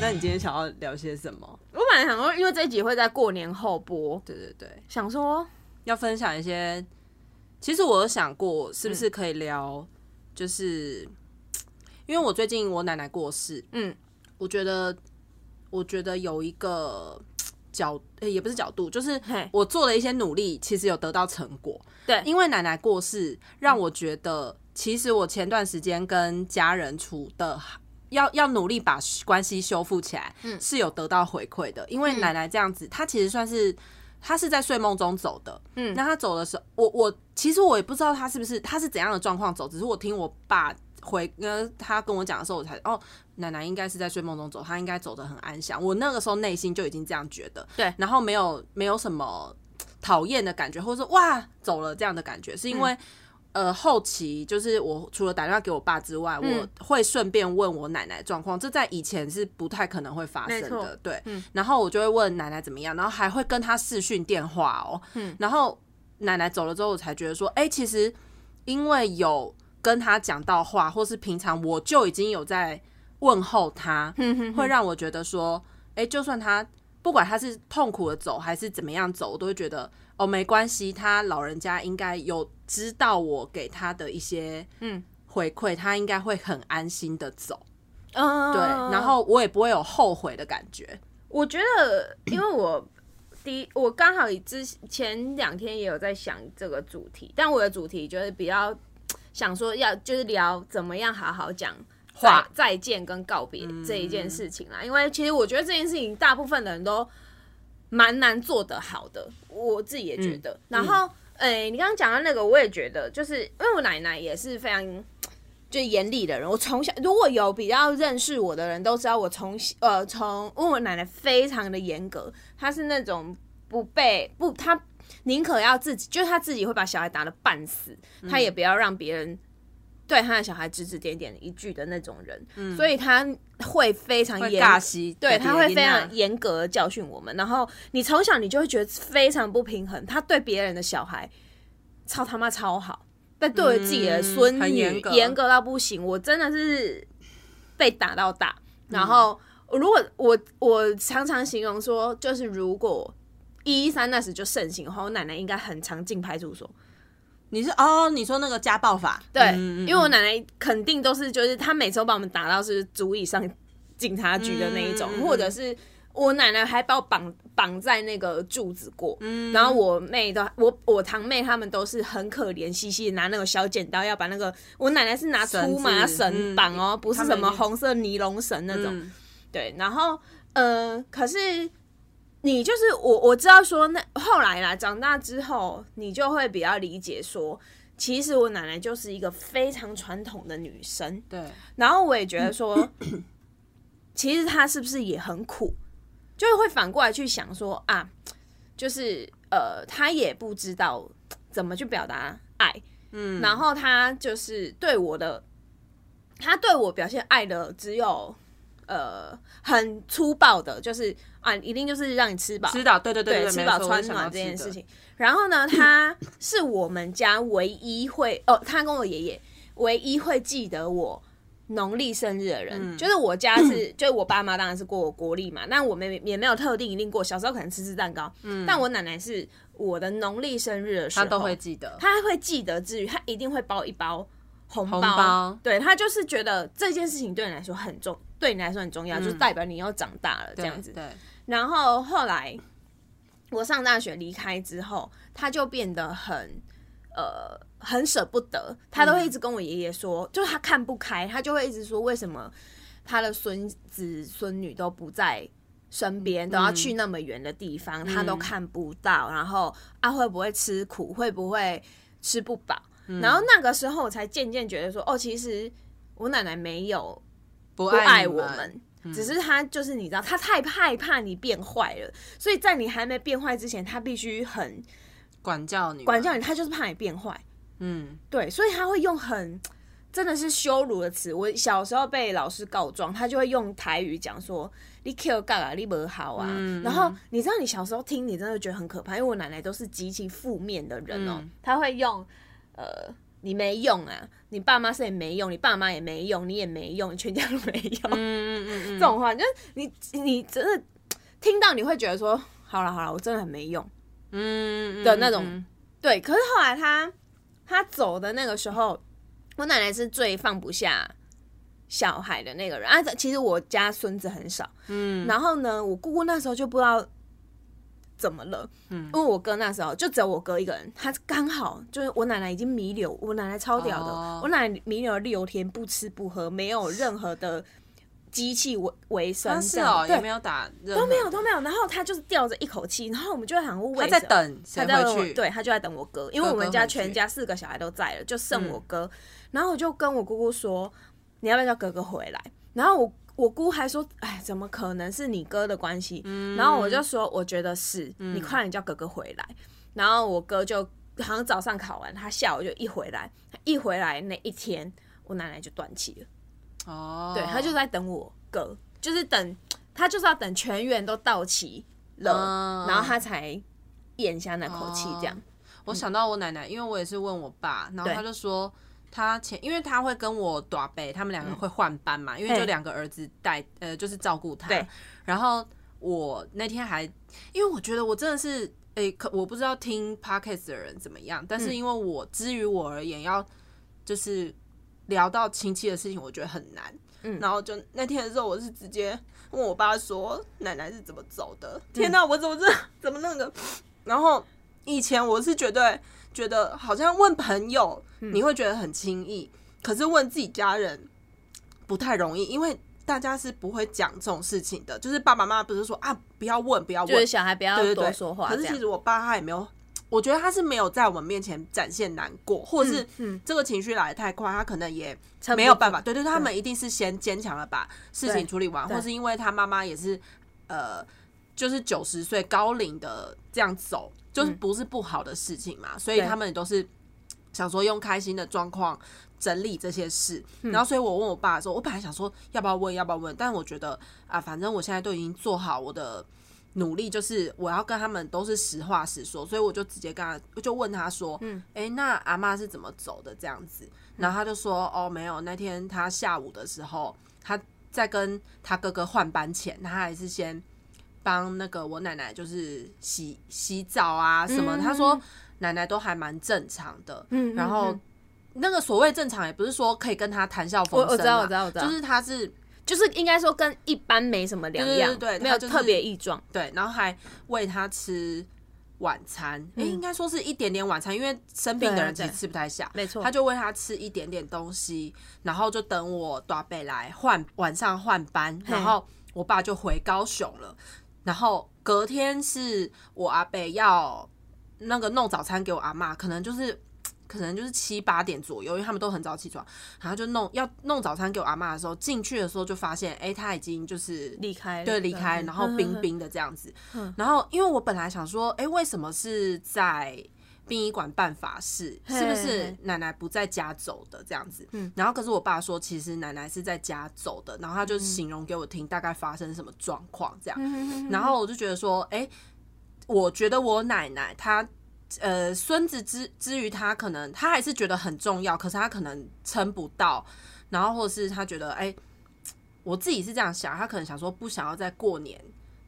那你今天想要聊些什么？我本来想说，因为这一集会在过年后播，对对对，想说要分享一些。其实我有想过，是不是可以聊，就是因为我最近我奶奶过世，嗯，我觉得，我觉得有一个角，呃也不是角度，就是我做了一些努力，其实有得到成果。对因为奶奶过世，让我觉得，其实我前段时间跟家人处的。要要努力把关系修复起来，是有得到回馈的。因为奶奶这样子，她其实算是她是在睡梦中走的。嗯那她走的时候，我我其实我也不知道她是不是她是怎样的状况走，只是我听我爸回呃他跟我讲的时候，我才哦，奶奶应该是在睡梦中走，她应该走得很安详。我那个时候内心就已经这样觉得，对然后没有没有什么讨厌的感觉，或者说哇走了这样的感觉，是因为。呃，后期就是我除了打电话给我爸之外，嗯我会顺便问我奶奶状况，这在以前是不太可能会发生的，对。嗯然后我就会问奶奶怎么样，然后还会跟她视讯电话哦。嗯然后奶奶走了之后，我才觉得说，哎、其实因为有跟他讲到话，或是平常我就已经有在问候他，会让我觉得说，哎、就算他不管他是痛苦的走还是怎么样走，我都会觉得哦，没关系，他老人家应该有知道我给他的一些嗯。回馈，他应该会很安心的走，嗯，对，然后我也不会有后悔的感觉。我觉得，因为我第一，我刚好之前两天也有在想这个主题，但我的主题就是比较想说要就是聊怎么样好好讲话再见跟告别这一件事情啦。因为其实我觉得这件事情大部分的人都蛮难做得好的，我自己也觉得。然后，诶、你刚刚讲到那个，我也觉得，就是因为我奶奶也是非常。就严厉的人，我从小如果有比较认识我的人都知道，我从小呃从因为我奶奶非常的严格，她是那种不被不她宁可要自己，就是他自己会把小孩打得半死，他也不要让别人对他的小孩指指点点一句的那种人，所以他会非常严对，他会非啊常严格的教训我们，然后你从小你就会觉得非常不平衡，他对别人的小孩超他妈超好，但对我自己的孙女严格。格到不行，我真的是被打到大。嗯然后如果我我常常形容说，就是如果一一三那时就盛行的话，我奶奶应该很常进派出所。你是哦，你说那个家暴法，对，嗯因为我奶奶肯定都是，就是她每次都把我们打到是足以上警察局的那一种，或者是我奶奶还把我绑绑在那个柱子过，嗯。然后我妹的我我堂妹她们都是很可怜兮兮的拿那个小剪刀要把那个我奶奶是拿粗麻绳绑哦，不是什么红色尼龙绳那种，嗯。对，然后呃，可是你就是我，我知道说那后来啦，长大之后，你就会比较理解说，其实我奶奶就是一个非常传统的女生，对，然后我也觉得说，其实她是不是也很苦，就是会反过来去想说啊，就是呃，她也不知道怎么去表达爱，嗯，然后她就是对我的，她对我表现爱的只有呃很粗暴的，就是啊，一定就是让你吃饱，吃饱，对对对，吃饱穿暖这件。事情。然后呢，他是我们家唯一会哦，他跟我爷爷唯一会记得我农历生日的人，嗯。就是我家是，就是我爸妈当然是过国历嘛，但我们也也没有特定一定过，小时候可能吃吃蛋糕，但我奶奶是我的农历生日的时候，嗯他都会记得，他会记得之余，他一定会包一包红包。红包。对他就是觉得这件事情对你来说很重，对你来说很重要，就是代表你要长大了这对样子。对，然后后来我上大学离开之后，他就变得很呃很舍不得，他都会一直跟我爷爷说，就是他看不开，他就会一直说为什么他的孙子孙女都不在。身边都要去那么远的地方，他都看不到，然后啊会不会吃苦，会不会吃不饱？然后那个时候我才渐渐觉得说，哦，其实我奶奶没有不不爱我们，只是他就是你知道，他太害怕你变坏了，所以在你还没变坏之前，他必须很管教你，管教你，他就是怕你变坏。嗯，对，所以他会用很真的是羞辱的词。我小时候被老师告状，他就会用台语讲说：“你 Q 干啊，你不好啊。嗯。然后你知道，你小时候听，你真的觉得很可怕，因为我奶奶都是极其负面的人哦、嗯。她会用呃你没用啊，你爸妈是也没用，你爸妈也没用，你也没用，你全家都没用。嗯嗯嗯嗯，这种话，就是你你真的听到你会觉得说，好了好了，我真的很没用。嗯的那种对，可是后来他他走的那个时候，我奶奶是最放不下小孩的那个人啊。其实我家孙子很少，嗯，然后呢，我姑姑那时候就不知道怎么了，嗯，因为我哥那时候就只有我哥一个人，他刚好就是我奶奶已经弥留，我奶奶超屌的，哦我奶奶弥留了六天，不吃不喝，没有任何的机器维维生，他是哦，也没有打，都没有都没有，然后他就是吊着一口气，然后我们就会想说为他在等谁他在等回去？对他就在等我哥，因为我们家全家四个小孩都在了，就剩嗯我哥。然后我就跟我姑姑说，你要不要叫哥哥回来？然后我我姑还说，哎，怎么可能是你哥的关系？嗯然后我就说，我觉得是，你快点叫哥哥回来。然后我哥就好像早上考完，他下午就一回来，他一回来那一天，我奶奶就断气了。哦，对他就在等我哥，就是等他就是要等全员都到齐了，嗯然后他才咽下那口气，这样。我想到我奶奶，因为我也是问我爸，然后他就说他前，因为他会跟我短辈，他们两个会换班嘛，因为就两个儿子带，呃，就是照顾他。对。然后我那天还，因为我觉得我真的是，诶、可我不知道听 podcast 的人怎么样，但是因为我之于我而言，要就是聊到亲戚的事情，我觉得很难。嗯然后就那天的时候，我是直接问我爸说，奶奶是怎么走的？天哪，我怎么这怎么那个？然后以前我是绝对觉得，好像问朋友你会觉得很轻易，可是问自己家人不太容易，因为大家是不会讲这种事情的。就是爸爸妈妈不是说啊，不要问，不要问，就是小孩不要对对对，多说话，可是其实我爸他也没有，我觉得他是没有在我们面前展现难过，或者是嗯。这个情绪来的太快，他可能也没有办法。对对，对他们一定是先坚强的把事情处理完，或是因为他妈妈也是呃，就是九十岁高龄的这样走，就是不是不好的事情嘛，所以他们也都是想说用开心的状况。整理这些事，嗯。然后所以我问我爸的时候，我本来想说要不要问，要不要问，但我觉得啊，反正我现在都已经做好我的努力，就是我要跟他们都是实话实说，所以我就直接跟他，我就问他说，嗯，哎、那阿妈是怎么走的？这样子？然后他就说，哦，没有，那天他下午的时候，他在跟他哥哥换班前，他还是先帮那个我奶奶就是洗洗澡啊什么，嗯。他说奶奶都还蛮正常的，嗯嗯然后。嗯。那个所谓正常，也不是说可以跟他谈笑风生、啊，我我知道我知道我知道。就是他是就是应该说跟一般没什么两样，没有特别异状。对，然后还喂他吃晚餐，哎、应该说是一点点晚餐，因为生病的人其实吃不太下，没错。他就喂他吃一点点东西，然后就等我大贝来换晚上换班，然后我爸就回高雄了，然后隔天是我阿北要那个弄早餐给我阿妈，可能就是。可能就是七八点左右，因为他们都很早起床，然后就弄要弄早餐给我阿妈的时候，进去的时候就发现，哎、他已经就是离开对，离开，嗯然后冰冰的这样子。然后因为我本来想说，哎，为什么是在殡仪馆办法事？是不是奶奶不在家走的这样子？然后可是我爸说，其实奶奶是在家走的，然后他就形容给我听，大概发生什么状况这样。然后我就觉得说，哎，我觉得我奶奶她。呃，孙子之之于他，可能他还是觉得很重要，可是他可能撑不到，然后或者是他觉得，哎、我自己是这样想，他可能想说不想要在过年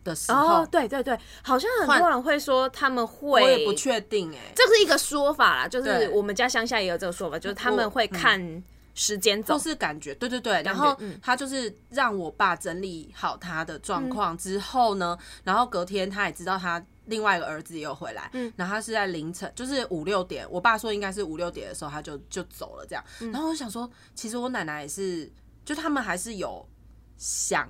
的时候，哦，对对对，好像很多人会说他们我会，也不确定哎、这是一个说法啦，就是我们家乡下也有这个说法，就是他们会看时间走或，是感觉，对对对，然后嗯他就是让我爸整理好他的状况之后呢，然后隔天他也知道他另外一个儿子也有回来，嗯然后他是在凌晨，就是五六点，我爸说应该是五六点的时候他就就走了这样，嗯然后我想说，其实我奶奶也是，就他们还是有想。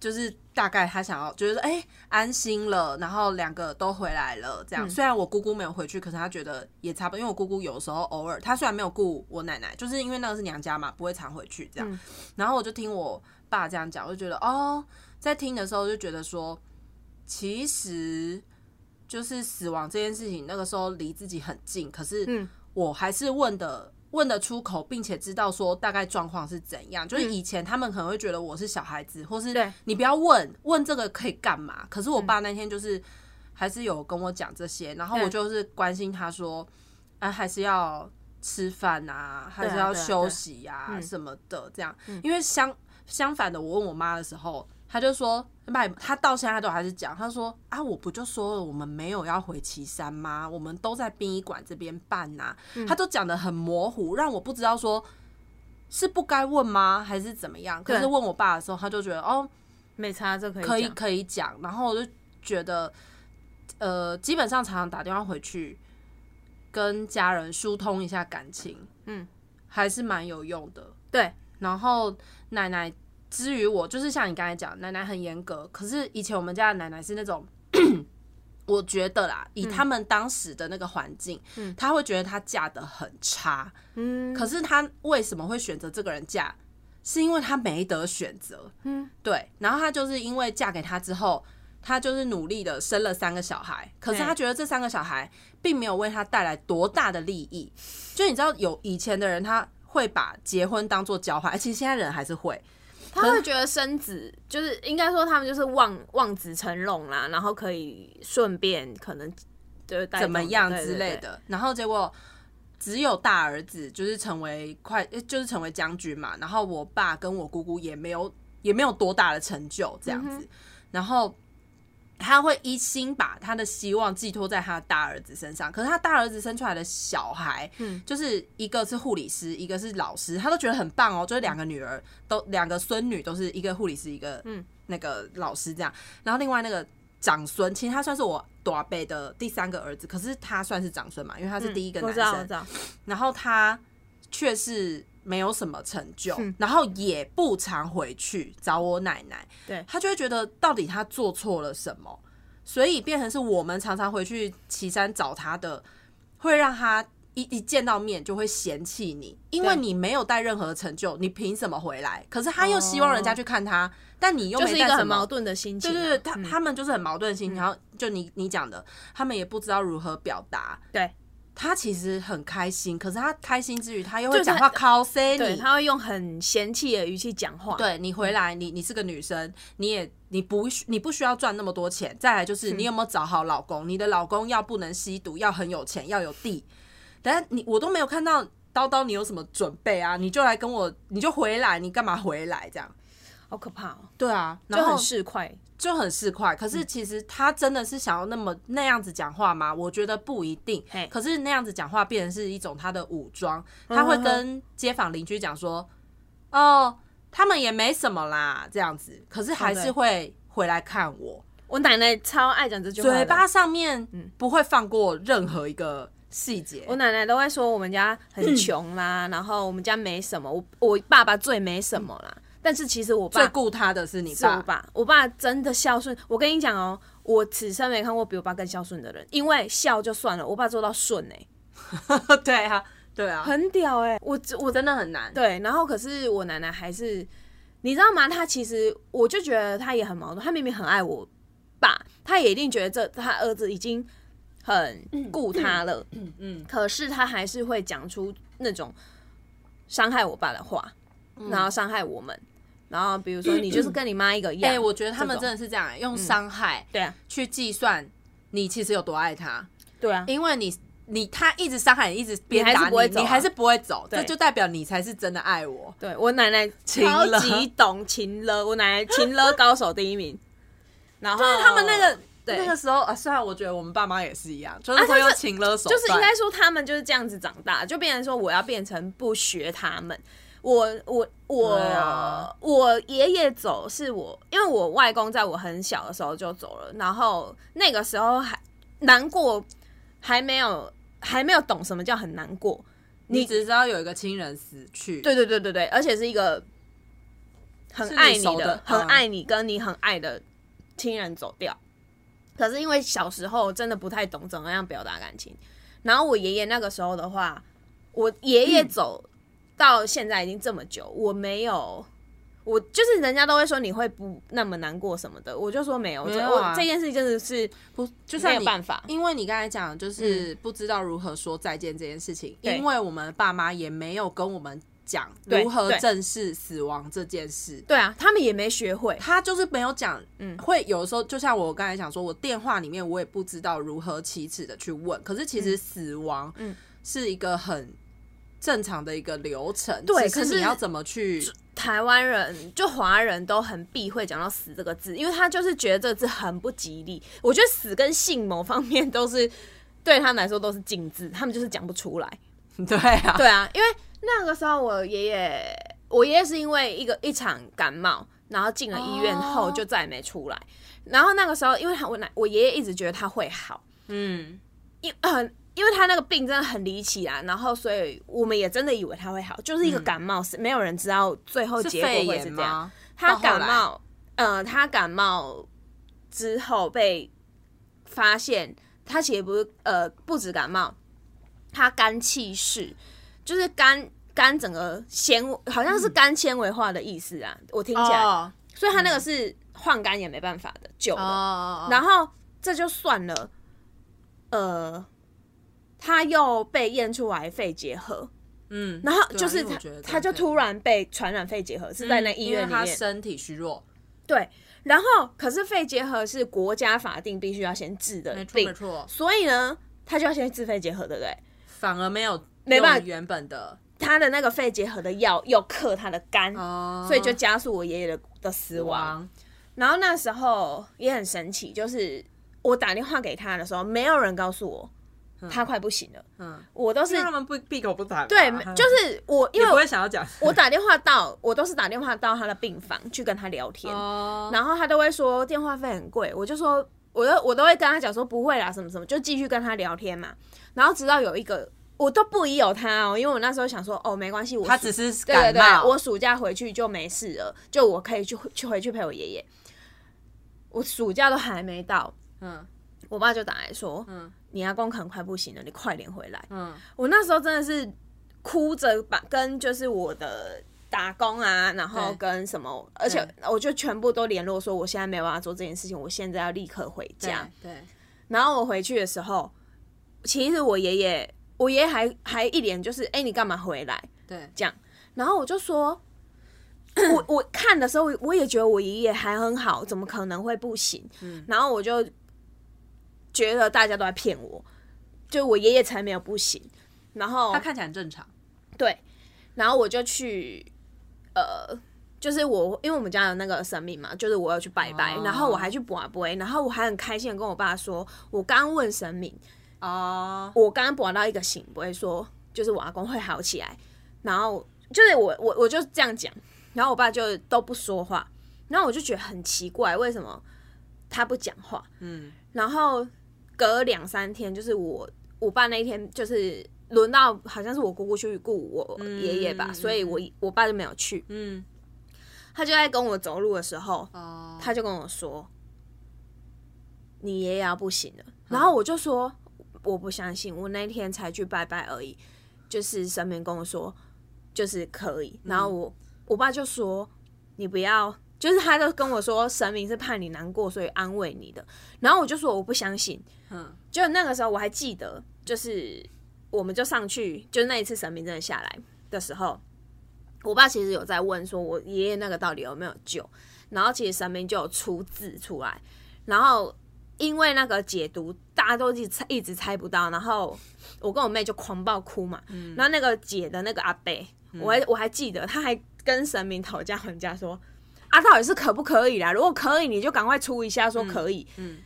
就是大概他想要，就是说，哎、安心了，然后两个都回来了，这样。虽然我姑姑没有回去，可是他觉得也差不多，因为我姑姑有时候偶尔，她虽然没有顾我奶奶，就是因为那个是娘家嘛，不会常回去这样。然后我就听我爸这样讲，我就觉得哦，在听的时候就觉得说，其实就是死亡这件事情，那个时候离自己很近，可是我还是问的。问得出口，并且知道说大概状况是怎样。就是以前他们可能会觉得我是小孩子，或是你不要问问这个可以干嘛。可是我爸那天就是还是有跟我讲这些，然后我就是关心他说，啊，还是要吃饭啊，还是要休息呀、嗯什么的，这样。因为相相反的，我问我妈的时候，她就说，妈，她到现在都还是讲，他说啊，我不就说了，我们没有要回岐山吗？我们都在殡仪馆这边办呐、嗯她都讲的很模糊，让我不知道说是不该问吗，还是怎么样？可是问我爸的时候，他就觉得哦，没差，这可以可以可以讲，然后我就觉得，呃，基本上常常打电话回去跟家人疏通一下感情，嗯，还是蛮有用的。对，然后奶奶至于我，就是像你刚才讲，奶奶很严格，可是以前我们家的奶奶是那种。我觉得啦，以他们当时的那个环境，嗯，他会觉得她嫁的很差，嗯，可是她为什么会选择这个人嫁？是因为她没得选择，嗯，对。然后她就是因为嫁给他之后，她就是努力的生了三个小孩，可是对她觉得这三个小孩并没有为他带来多大的利益。就你知道，有以前的人他会把结婚当做交换，而且现在人还是会，他会觉得生子就是应该说他们就是望望子成龙啦，然后可以顺便可能就是怎么样之类。的。然后结果只有大儿子就是成为快，就是成为将军嘛。然后我爸跟我姑姑也没有也没有多大的成就这样子。然后他会一心把他的希望寄托在他的大儿子身上。可是他大儿子生出来的小孩，嗯就是一个是护理师，一个是老师，他都觉得很棒哦。就是两个女儿都两个孙女都是一个护理师，一个嗯那个老师这样。然后另外那个长孙，其实他算是我短辈的第三个儿子，可是他算是长孙嘛，因为他是第一个男生。然后他却是没有什么成就，嗯然后也不常回去找我奶奶。对他就会觉得到底他做错了什么，所以变成是我们常常回去岐山找他的，会让他。一一见到面就会嫌弃你，因为你没有带任何成就，你凭什么回来？可是他又希望人家去看他，但你又就是一个很矛盾的心情啊。对对对，他、嗯他们就是很矛盾的心情，然后就你你讲的，他们也不知道如何表达。对他其实很开心，可是他开心之余，他又会讲话 cos 对，你。他会用很嫌弃的语气讲话。对你回来，你你是个女生，你也你不需你不需要赚那么多钱。再来就是你有没有找好老公？你的老公要不能吸毒，要很有钱，要有地。但你我都没有看到叨叨你有什么准备啊？你就来跟我，你就回来，你干嘛回来这样？好可怕哦，对啊，然后就很市侩。就很市侩。可嗯是其实他真的是想要那么那样子讲话吗？我觉得不一定。可是那样子讲话变成是一种他的武装，他会跟街坊邻居讲说：“哦，他们也没什么啦，这样子。”可是还是会回来看我，我奶奶超爱讲这句话，嘴巴上面不会放过任何一个细节。我奶奶都会说我们家很穷啦，然后我们家没什么，我我爸爸最没什么啦。但是其实我爸最顾他的是你爸，是我爸，我爸真的孝顺。我跟你讲哦，我此生没看过比我爸更孝顺的人，因为孝就算了，我爸做到顺哎、对啊，对啊，很屌哎、我我真的很难。对，然后可是我奶奶还是，你知道吗？她其实我就觉得她也很矛盾，她明明很爱我爸，她也一定觉得这他儿子已经很顾他了，嗯嗯，可是她还是会讲出那种伤害我爸的话，然后伤害我们，然后比如说你就是跟你妈一个样，哎、我觉得他们真的是这样、用伤害对啊，去计算你其实有多爱他。对啊，因为你你他一直伤害你，一直鞭还是打你，你还是不会走，对。这就代表你才是真的爱我。对我奶奶情超勒级懂情勒，我奶奶情勒高手第一名。然后就是他们那个对。那个时候啊，虽然我觉得我们爸妈也是一样，就是会用情勒手段，就是应该说他们就是这样子长大，就变成说我要变成不学他们。我我我、啊我爷爷走是我，因为我外公在我很小的时候就走了，然后那个时候还难过，还没有还没有懂什么叫很难过。你只知道有一个亲人死去，对对对对对，而且是一个很爱你熟的嗯很爱你跟你很爱的亲人走掉。可是因为小时候真的不太懂怎么样表达感情，然后我爷爷那个时候的话，我爷爷走到现在已经这么久，我没有。我就是人家都会说你会不那么难过什么的，我就说没有，这没有啊我这件事情真的是不就是没有办法。因为你刚才讲就是不知道如何说再见这件事情，对因为我们爸妈也没有跟我们讲如何正视死亡这件事。对啊，他们也没学会。他就是没有讲，嗯会有时候就像我刚才讲说，我电话里面我也不知道如何启齿的去问，可是其实死亡，嗯是一个很正常的一个流程。对可是你要怎么去？台湾人就华人都很避讳讲到“死”这个字，因为他就是觉得这个字很不吉利。我觉得“死”跟“性”某方面都是对他们来说都是禁字，他们就是讲不出来。对啊，对啊，因为那个时候我爷爷，我爷爷是因为一个一场感冒，然后进了医院后哦就再也没出来。然后那个时候，因为他我奶我爷爷一直觉得他会好，嗯，因呃，因为他那个病真的很离奇啊，然后所以我们也真的以为他会好，就是一个感冒，是没有人知道最后是结果会是这样。他感冒，呃，他感冒之后被发现，他其实不是呃不止感冒，他肝气室，就是肝肝整个纤好像是肝纤维化的意思啊，我听起来，哦。所以他那个是换肝也没办法的救的。哦，然后这就算了，呃，他又被验出来肺结核，嗯，然后就是他他就突然被传染肺结核，是在那医院里面。身体虚弱，对，然后可是肺结核是国家法定必须要先治的没错病没，错，所以呢，他就要先治肺结核，对不对？反而没有没办法原本的。他的那个肺结核的药又克他的肝，哦，所以就加速我爷爷的的死亡。亡，然后那时候也很神奇，就是我打电话给他的时候，没有人告诉我他快不行了，嗯，我都是他们不闭口不谈，对，就是我因为不为会想要讲。我打电话到，我都是打电话到他的病房去跟他聊天，哦，然后他都会说电话费很贵，我就说，我都我都会跟他讲说不会啦，什么什么，就继续跟他聊天嘛。然后直到有一个，我都不疑有他哦，因为我那时候想说，哦，没关系，我他只是对对对，感冒，我暑假回去就没事了，就我可以去去回去陪我爷爷。我暑假都还没到，嗯我爸就打来说，嗯你阿公可能快不行了，你快点回来。嗯，我那时候真的是哭着把跟就是我的打工啊，然后跟什么，而且我就全部都联络说我现在没有办法做这件事情，我现在要立刻回家。对对，然后我回去的时候，其实我爷爷，我爷爷还还一脸就是，哎、你干嘛回来？对，这样，然后我就说。我我看的时候，我也觉得我爷爷还很好，怎么可能会不行？嗯然后我就觉得大家都在骗我，就我爷爷才没有不行。然后他看起来很正常，对，然后我就去，呃，就是我因为我们家有那个神明嘛，就是我要去拜拜，哦。然后我还去卜杯，然后我还很开心的跟我爸说，我刚问神明，哦，我刚刚卜到一个醒，不会说就是我阿公会好起来，然后就是我我我就这样讲，然后我爸就都不说话，然后我就觉得很奇怪，为什么他不讲话？嗯。然后隔两三天，就是我我爸那一天就是轮到好像是我姑姑去顾我爷爷吧，嗯所以我我爸就没有去。嗯，他就在跟我走路的时候，哦，他就跟我说：“你爷爷要不行了。”然后我就说：“我不相信，我那天才去拜拜而已，就是神明跟我说就是可以。”然后我我爸就说：“你不要。”就是他就跟我说，神明是怕你难过，所以安慰你的。然后我就说我不相信。嗯就那个时候我还记得，就是我们就上去，就是那一次神明真的下来的时候，我爸其实有在问说，我爷爷那个到底有没有救？然后其实神明就有出字出来，然后因为那个解读大家都一直猜一直猜不到，然后我跟我妹就狂暴哭嘛。嗯然后那个解的那个阿伯，我还我还记得，他还跟神明讨价还价说。啊，到底是可不可以啦？如果可以，你就赶快出一下说可以。嗯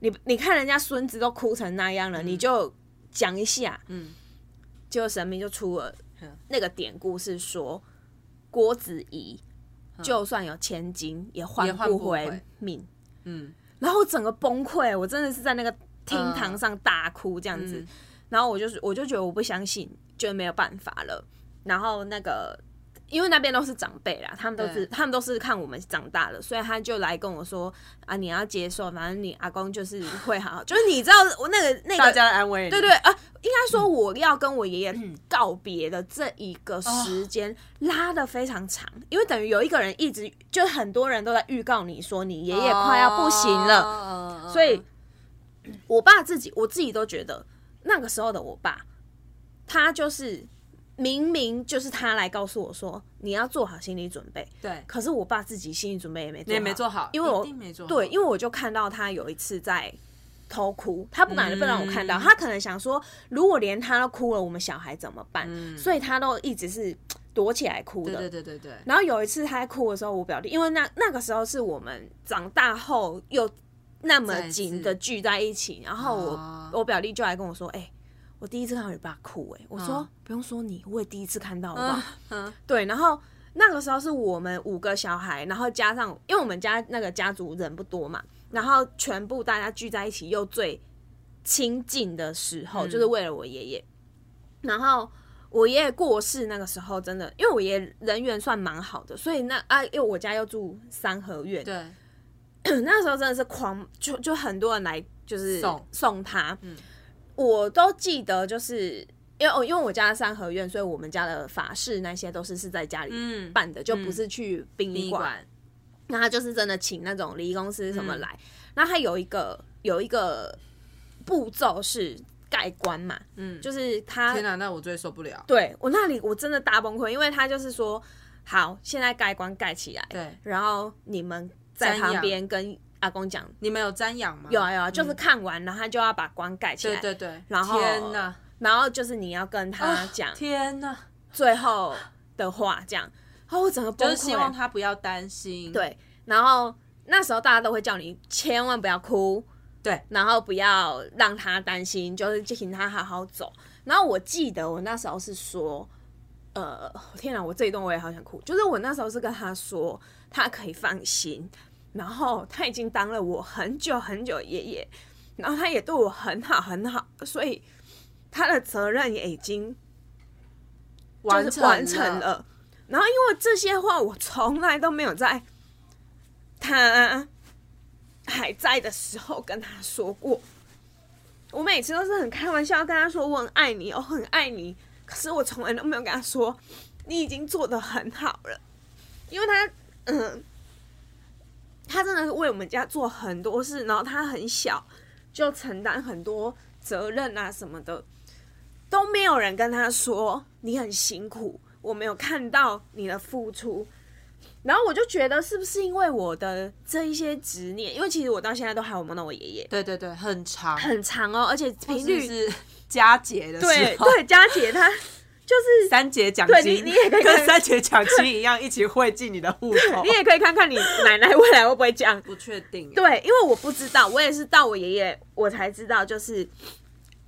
你你看人家孙子都哭成那样了，你就讲一下。嗯，结果神明就出了嗯那个典故，是说郭子仪就算有千金，也换不回命。嗯然后整个崩溃，我真的是在那个厅堂上大哭这样子。嗯然后我就是我就觉得我不相信，就没有办法了。然后那个因为那边都是长辈啦，他们都是他们都是看我们长大的，所以他就来跟我说啊，你要接受，反正你阿公就是会好，就是你知道我那个那大个家安慰你，对对啊，应该说我要跟我爷爷告别的这一个时间拉的非常长，因为等于有一个人一直就很多人都在预告你说你爷爷快要不行了，了所以我爸自己我自己都觉得那个时候的我爸，他就是明明就是他来告诉我说你要做好心理准备，对，可是我爸自己心理准备也没做好，也没做好，因为我对，因为我就看到他有一次在偷哭，他不敢不让我看到，嗯。他可能想说，如果连他都哭了，我们小孩怎么办？所以他都一直是躲起来哭的。对对对对对，然后有一次他在哭的时候，我表弟，因为那那个时候是我们长大后又那么紧的聚在一起，然后我、哦。我表弟就来跟我说：“哎、我第一次看到你爸哭、哎，我说、嗯不用说你，我也第一次看到，好不好？嗯。对，然后那个时候是我们五个小孩，然后加上因为我们家那个家族人不多嘛，然后全部大家聚在一起又最亲近的时候，嗯。就是为了我爷爷。然后我爷爷过世那个时候，真的，因为我爷爷人缘算蛮好的，所以那啊，因为我家又住三合院，对，那时候真的是狂，就就很多人来就是送。送他，我都记得，就是因为哦，因为我家三合院，所以我们家的法事那些都是是在家里嗯。办的，就不是去殡仪馆。那他就是真的请那种礼仪公司什么嗯。来，那他有一个有一个步骤是盖棺嘛，嗯，就是他天哪，那我最受不了。对我那里我真的大崩溃，因为他就是说，好，现在盖棺盖起来，对，然后你们在旁边跟阿公讲，你们有瞻仰吗？有啊有啊，就是看完，然后他就要把棺盖起来，对对对，然后天哪，然后就是你要跟他讲天哪，最后的话，这样，然后我整个崩溃，就是希望他不要担心。对，然后那时候大家都会叫你千万不要哭，对，然后不要让他担心，就是请他好好走。然后我记得我那时候是说，呃，天哪，我这一段我也好想哭。就是我那时候是跟他说，他可以放心，然后他已经当了我很久很久的爷爷，然后他也对我很好很好，所以他的责任也已经完就是完成了。然后因为这些话，我从来都没有在他还在的时候跟他说过。我每次都是很开玩笑跟他说我很爱你，我很爱你。可是我从来都没有跟他说你已经做的很好了，因为他嗯，他真的是为我们家做很多事，然后他很小就承担很多责任啊什么的，都没有人跟他说你很辛苦，我没有看到你的付出。然后我就觉得是不是因为我的这一些执念，因为其实我到现在都还有梦到我爷爷，对对对，很长，很长哦，而且频率是佳节的时候，对对，佳姐她就是三节奖对金，你你也可以看跟三节奖金一样，一起汇进你的户头 你。也可以看看你奶奶未来会不会这样。不确定，，对，因为我不知道，我也是到我爷爷我才知道，就是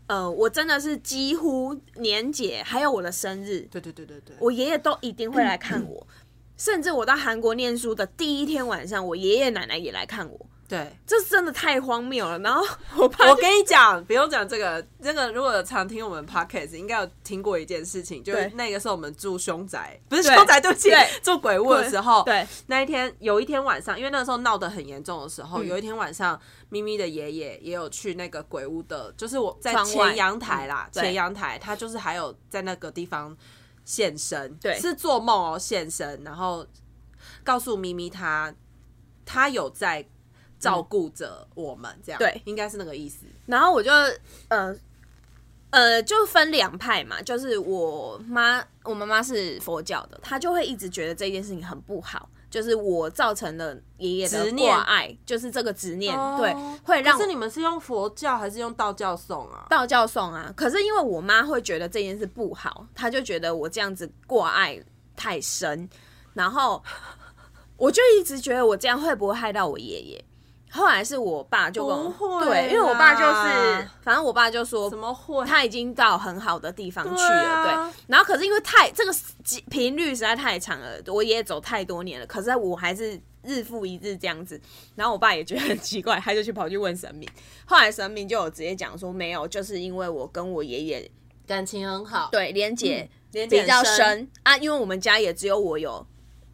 呃，我真的是几乎年节还有我的生日，对对对对对，我爷爷都一定会来看我。甚至我到韩国念书的第一天晚上，我爷爷奶奶也来看我，对。这真的太荒谬了。然后 我怕我跟你讲，不用讲这个，这个如果常听我们 podcast，应该有听过一件事情，就是那个时候我们住凶宅，不是凶宅，对不起对，住鬼屋的时候，对。那一天有一天晚上，因为那时候闹得很严重的时嗯。候，有一天晚上，咪咪的爷爷也有去那个鬼屋的，就是我在前阳台啦，嗯前阳台，他就是还有在那个地方现身，对。是做梦哦现身，然后告诉咪咪他他有在照顾着我们，这样对应该是那个意思。然后我就呃呃，就分两派嘛，就是我妈，我妈妈是佛教的，她就会一直觉得这件事情很不好，就是我造成了爷爷的执念挂碍，就是这个执念，哦对，会让可是你们是用佛教还是用道教送啊？道教送啊。可是因为我妈会觉得这件事不好，她就觉得我这样子挂碍太深，然后我就一直觉得我这样会不会害到我爷爷。后来是我爸就跟我不会对，因为我爸就是，反正我爸就说怎么会？他已经到很好的地方去对了，啊对。然后可是因为太这个几频率实在太长了，我也走太多年了，可是我还是日复一日这样子。然后我爸也觉得很奇怪，他就去跑去问神明。后来神明就有直接讲说，没有，就是因为我跟我爷爷感情很好，对连结比较很深啊，因为我们家也只有我有。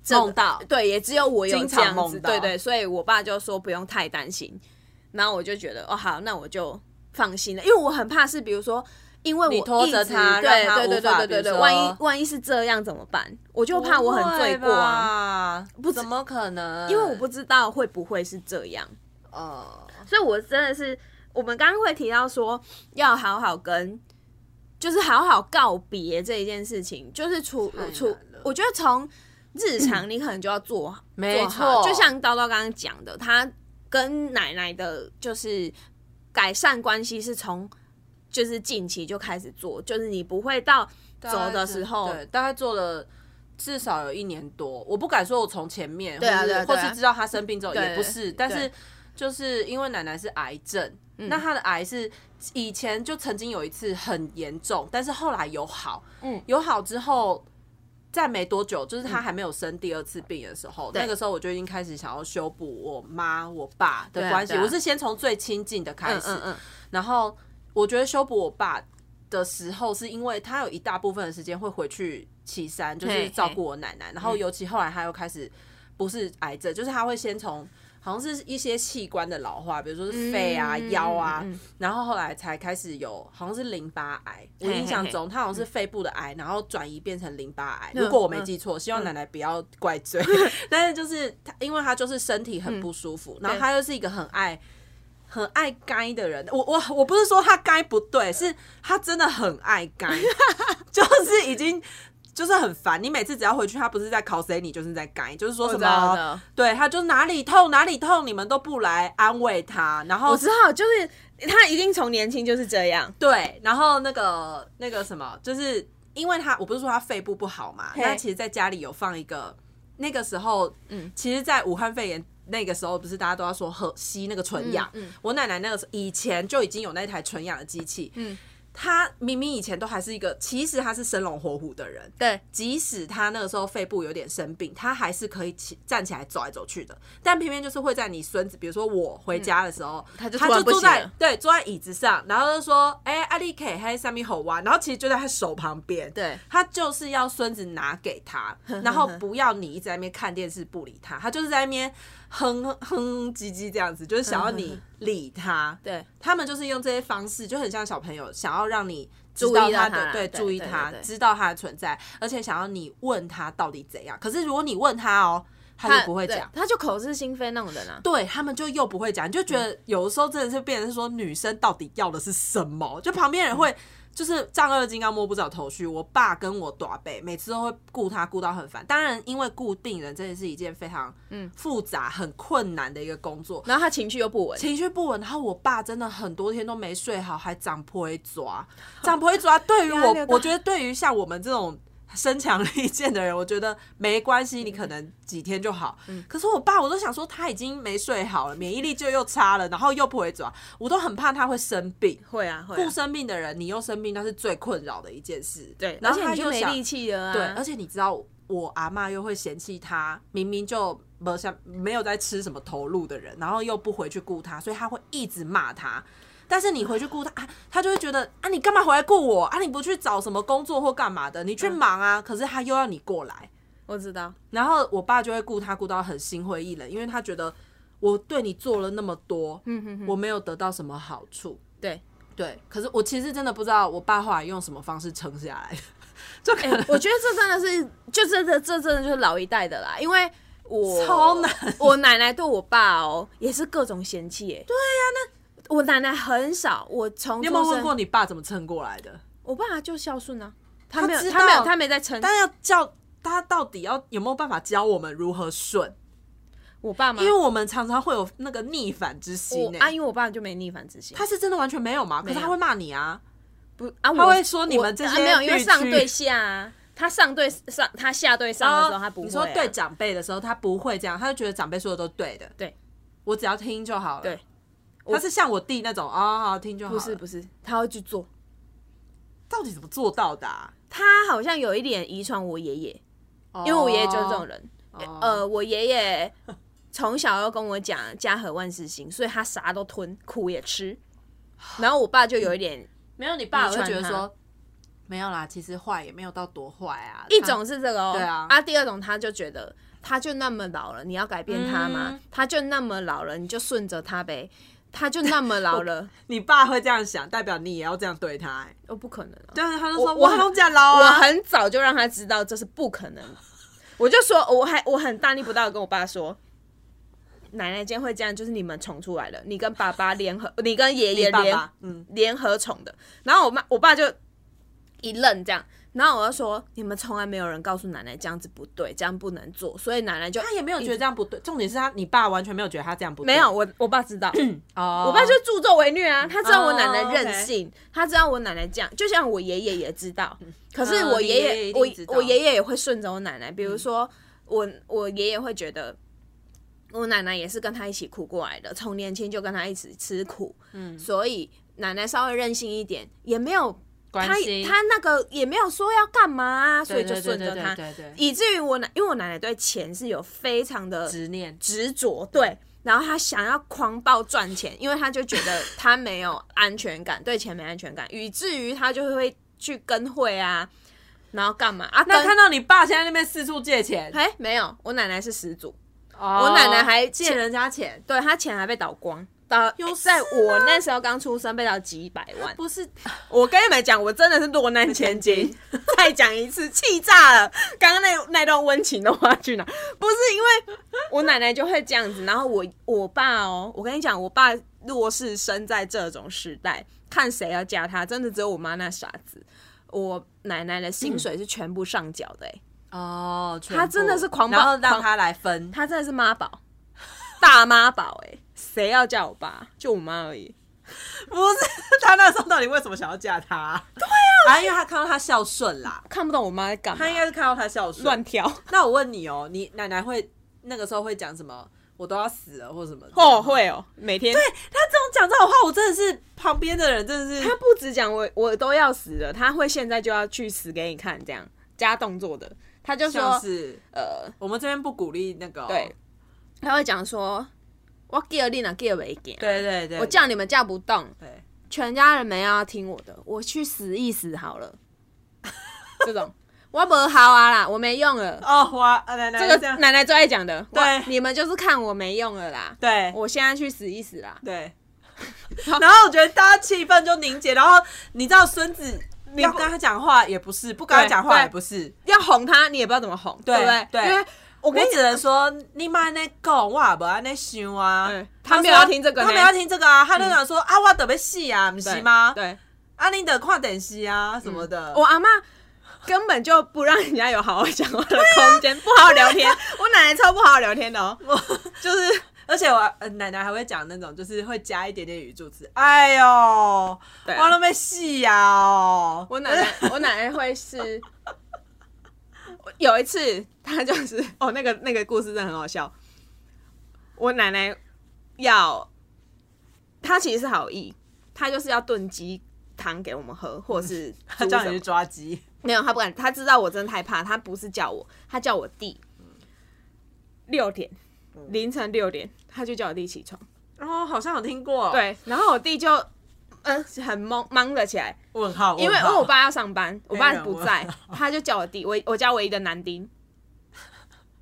这个梦到。对，也只有我有这样子，对对，所以我爸就说不用太担心，然后我就觉得哦好，那我就放心了，因为我很怕是比如说，因为我你拖着他对对对对对万一万一是这样怎么办？我就怕我很罪过啊，啊，不怎么可能？因为我不知道会不会是这样，呃，所以我真的是，我们刚刚会提到说要好好跟，就是好好告别这一件事情，就是除除，我觉得从日常你可能就要做没，错就像叨叨刚刚讲的，他跟奶奶的，就是改善关系是从就是近期就开始做，就是你不会到走的时候，对，大概做了至少有一年多。我不敢说我从前面，对啊或是对啊对啊或是知道他生病之后也不是，但是就是因为奶奶是癌症，那她的癌是以前就曾经有一次很严重，但是后来有好，嗯有好之后。在没多久，就是他还没有生第二次病的时候，对那个时候我就已经开始想要修补我妈、我爸的关系。我是先从最亲近的开始，嗯嗯嗯，然后我觉得修补我爸的时候，是因为他有一大部分的时间会回去岐山，就是照顾我奶奶。然后尤其后来他又开始不是癌症，就是他会先从好像是一些器官的老化，比如说是肺啊、嗯腰啊，嗯嗯然后后来才开始有好像是淋巴癌。我嘿印象中他好像是肺部的癌，然后转移变成淋巴癌。嗯如果我没记错，希望奶奶不要怪罪。但是就是他，因为他就是身体很不舒服，然后他又是一个很爱。很爱该的人，我我我不是说他该不对，是他真的很爱该，就是已经就是很烦。你每次只要回去，他不是在考谁，你就是在改，就是说什么，对，他就哪里痛哪里痛，你们都不来安慰他，然后我知道，就是他一定从年轻就是这样，对，然后那个那个什么，就是因为他，我不是说他肺部不好嘛，嘿。那其实在家里有放一个，那个时候，嗯，其实，在武汉肺炎那个时候，不是大家都要说喝吸那个纯氧，嗯嗯。我奶奶那个时候以前就已经有那台纯氧的机器，嗯。她明明以前都还是一个，其实他是生龙活虎的人，对，即使他那个时候肺部有点生病，他还是可以起站起来走来走去的。但偏偏就是会在你孙子，比如说我回家的时候，他就坐在对坐在椅子上，然后就说：“哎、阿丽 K 还上面吼哇。”然后其实就在他手旁边，对他就是要孙子拿给他，然后不要你一直在那边看电视不理他，他就是在那边哼哼哼唧唧这样子，就是想要你理他。对，他们就是用这些方式，就很像小朋友想要让你知注道他的意到他对，注意他，知道他的存在，而且想要你问他到底怎样。可是如果你问他哦，他就不会讲。他就口是心非那种人啊。对他们就又不会讲，你就觉得有的时候真的是变成是说女生到底要的是什么？就旁边人会就是丈二金刚摸不着头绪。我爸跟我短辈每次都会顾他顾到很烦。当然，因为顾病人真的是一件非常嗯复杂、很困难的一个工作。然后他情绪又不稳，情绪不稳，然后我爸真的很多天都没睡好，还长婆一抓，长婆一抓。对于我 我觉得对于像我们这种身强力健的人，我觉得没关系，你可能几天就好。可是我爸，我都想说他已经没睡好了，免疫力就又差了，然后又不会抓，我都很怕他会生病。会啊会啊，不生病的人，你又生病，那是最困扰的一件事。对，然后而且他就没力气了啊。对，而且你知道，我阿嬷又会嫌弃他，明明就没像没有在吃什么投入的人，然后又不回去顾他，所以他会一直骂他。但是你回去顾他，啊他就会觉得啊，你干嘛回来顾我啊？你不去找什么工作或干嘛的？你去忙啊！可是他又要你过来，我知道，然后我爸就会顾他顾到很心灰意冷，因为他觉得我对你做了那么多，我没有得到什么好处。对，对，可是我其实真的不知道我爸后来用什么方式撑下来的，就可能、我觉得这真的是，就真的这真的就是老一代的啦，因为我超难。我奶奶对我爸哦也是各种嫌弃耶。对呀、那我奶奶很少，我从你有没有问过你爸怎么撑过来的？我爸就孝顺啊，他没有知他没有他没在撑，但要教他到底要有没有办法教我们如何顺？我爸妈因为我们常常会有那个逆反之心啊，因为我爸就没逆反之心，他是真的完全没有吗？可是他会骂你啊，不啊，他会说你们这些啊没有，因为上对下啊，他上对上，他下对上的时候他不会、你说对长辈的时候，他不会这样，他就觉得长辈说的都对的，对我只要听就好了。对，他是像我弟那种，哦，好听就好。不是不是，他会去做。到底怎么做到的、啊？他好像有一点遗传我爷爷，因因为我爷爷就是这种人。哦呃，我爷爷从小要跟我讲家和万事兴，所以他啥都吞，苦也吃。然后我爸就有一点，没有你爸会遗传他觉得说，没有啦，其实坏也没有到多坏啊。一种是这个哦，对啊啊，第二种他就觉得他就那么老了，你要改变他吗？嗯他就那么老了，你就顺着他呗。他就那么老 了，你爸会这样想，代表你也要这样对他、欸。哦，不可能啊！对啊，他就说我我很懂讲老我啊，很早就让他知道这是不可能，我就说，我还我很大逆不道的跟我爸说，奶奶今天会这样，就是你们宠出来了，你跟爸爸联合，你跟爷爷联嗯，联合宠的。然后我妈我爸就一愣这样，然后我就说，你们从来没有人告诉奶奶这样子不对，这样不能做，所以奶奶就他也没有觉得这样不对，重点是他你爸完全没有觉得他这样不对，没有我我爸知道，哦，我爸就助纣为虐啊，他知道我奶奶哦任性，他知道我奶奶这样，就像我爷爷也知道，可是我爷爷我我爷爷也会顺着我奶奶，比如说我我爷爷会觉得。我奶奶也是跟他一起苦过来的，从年轻就跟他一起吃苦，嗯，所以奶奶稍微任性一点，也没有他关系，他那个也没有说要干嘛啊，所以就顺着他，以至于我奶，因为我奶奶对钱是有非常的执念，执着，对，然后他想要狂暴赚钱，因为他就觉得他没有安全感，对钱没安全感，以至于他就会去跟会啊，然后干嘛啊？那看到你爸现在那边四处借钱，哎没有，我奶奶是始祖，我我奶奶还借人家钱，对他钱还被倒光。倒有在我那时候刚出生，被到几百万。不是 我跟你们讲，我真的是落难千金。再讲一次，气炸了！刚刚那那段温情的话去哪？不是因为我奶奶就会这样子，然后我我爸哦，我跟你讲，我爸若是生在这种时代，看谁要嫁他，真的只有我妈那傻子。我奶奶的薪水是全部上缴的、欸，哦，全他真的是狂然后让他来分，她真的是妈宝，大妈宝哎、谁要嫁我爸？就我妈而已。不是 他那时候到底为什么想要嫁他？对啊，因为他看到他孝顺啦，看不懂我妈在干嘛，他应该是看到他孝顺。乱跳。那我问你哦，你奶奶会那个时候会讲什么？我都要死了，或什么？哦，会哦，每天对他这种讲这种话，我真的是旁边的人真的是他不止讲我我都要死了，他会现在就要去死给你看，这样加动作的。他就说，是呃，我们这边不鼓励那个哦、对，他会讲说，我叫你哪叫没给，对对对，我叫你们叫不动，对。全家人没要听我的，我去死一死好了。这种。我不好啊啦，我没用了。哦，我，奶奶这个奶奶最爱讲的，对。你们就是看我没用了啦，对。我现在去死一死啦。对。然后我觉得大家气氛就凝结，然后你知道孙子要跟他讲话也不是，不跟他讲话也不是，要哄他，你也不知道怎么哄，对不对？对。因为我跟你只能说你妈那讲，我也不安那想啊。他没有要听这个他没有要听这个啊，他就想说啊，我得被戏啊，不是吗？对，啊，你得看电视啊什么的。我阿妈根本就不让人家有好好讲话的空间，不好好聊天。我奶奶超不好好聊天的哦，就是而且我、呃奶奶还会讲那种，就是会加一点点语助词。哎呦，我都被戏呀哦。我奶奶，我奶奶会是。有一次，他就是 哦，那个那个故事真的很好笑。我奶奶要，她其实是好意，她就是要炖鸡汤给我们喝，或者是 他叫你去抓鸡，没有，她不敢，她知道我真的害怕，她不是叫我，她叫我弟。六点，凌晨六点，她就叫我弟起床。哦，好像有听过。，对，然后我弟就嗯、很懵懵了起来，问号，因为因为我爸要上班，我爸不在，他就叫我弟，我我家唯一的男丁，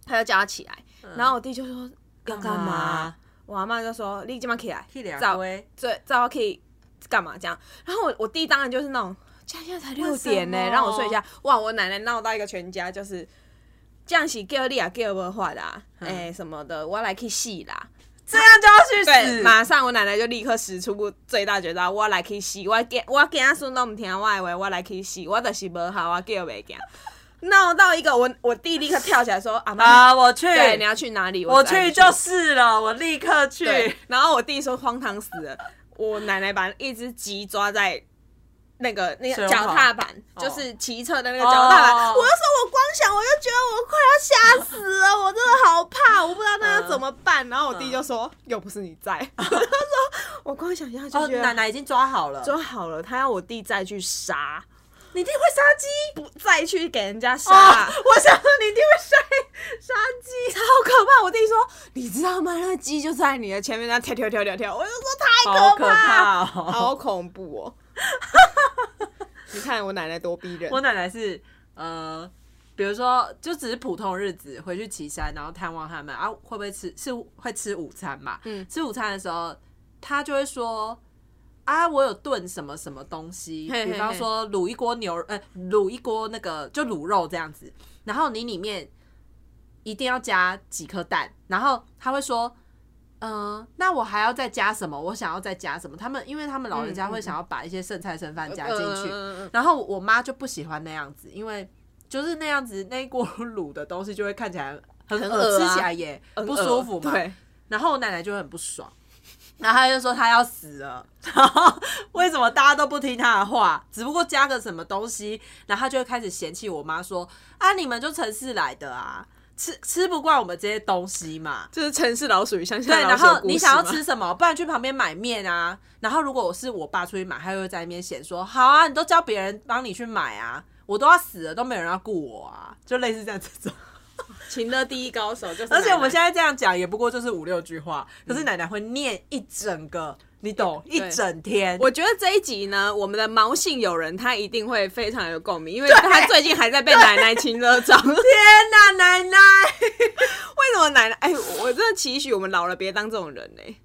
他就叫他起来，然后我弟就说要干嘛？？我阿妈就说你今晚起来，早龟，这早可以干嘛这样？然后我我弟当然就是那种，现在才六点呢、让我睡一下。哇，我奶奶闹到一个全家就是。这样是叫你啊，叫我话的、啊，哎、什么的，我要来去洗啦。这样就要去，死。马上我奶奶就立刻使出最大绝招，我来去死，我给我惊仔孙都唔听我的话，我来去死，我就是无好，我叫袂惊。闹到一个我我弟立刻跳起来说：“阿 妈，啊，我去，对，你要去哪里？我去就是了，我立刻去。”然后我弟说荒唐死了，我奶奶把一只鸡抓在。那个那个脚踏板，哦就是骑车的那个脚踏板，哦我就说，我光想我就觉得我快要吓死了，我真的好怕，我不知道那要怎么办。然后我弟就说，又不是你在，他说我光想象就哦，觉得奶奶已经抓好了，抓好了，他要我弟再去杀，你一定会杀鸡。不再去给人家杀，啊！我想说你一定会杀杀鸡，超可怕。我弟说，你知道吗？那个鸡就在你的前面，那跳跳跳跳跳，我就说太好可可怕，怕哦！好恐怖哦。你看我奶奶多逼人，我奶奶是呃，比如说就只是普通日子回去岐山，然后探望他们啊，会不会吃是会吃午餐嘛？嗯吃午餐的时候，她就会说。啊，我有炖什么什么东西，比方说卤一锅牛，呃，卤一锅那个就卤肉这样子，然后你里面一定要加几颗蛋，然后他会说，嗯，那我还要再加什么？我想要再加什么？他们因为他们老人家会想要把一些剩菜剩饭加进去，嗯然后我妈就不喜欢那样子，因为就是那样子那一锅 卤的东西就会看起来很恶，吃起来也很不舒服嘛。对，然后我奶奶就很不爽，然后她就说她要死了，然后为什么大家都不听她的话？只不过加个什么东西，然后她就会开始嫌弃我妈说啊，你们就城市来的啊，吃吃不惯我们这些东西嘛。就是城市老鼠与乡下对，然老鼠的故事后你想要吃什么，不然去旁边买面啊。然后如果我是我爸出去买，他又在那边嫌说，好啊，你都叫别人帮你去买啊，我都要死了，都没有人要顾我啊，就类似这样这种。情的第一高手就是奶奶，而且我们现在这样讲，也不过就是五六句话，可是奶奶会念一整个，你懂，一整天。我觉得这一集呢，我们的毛姓友人他一定会非常有共鸣，因为他最近还在被奶奶亲热着。为 天哪，奶奶！为什么奶奶？哎，我真的期许我们老了别当这种人呢、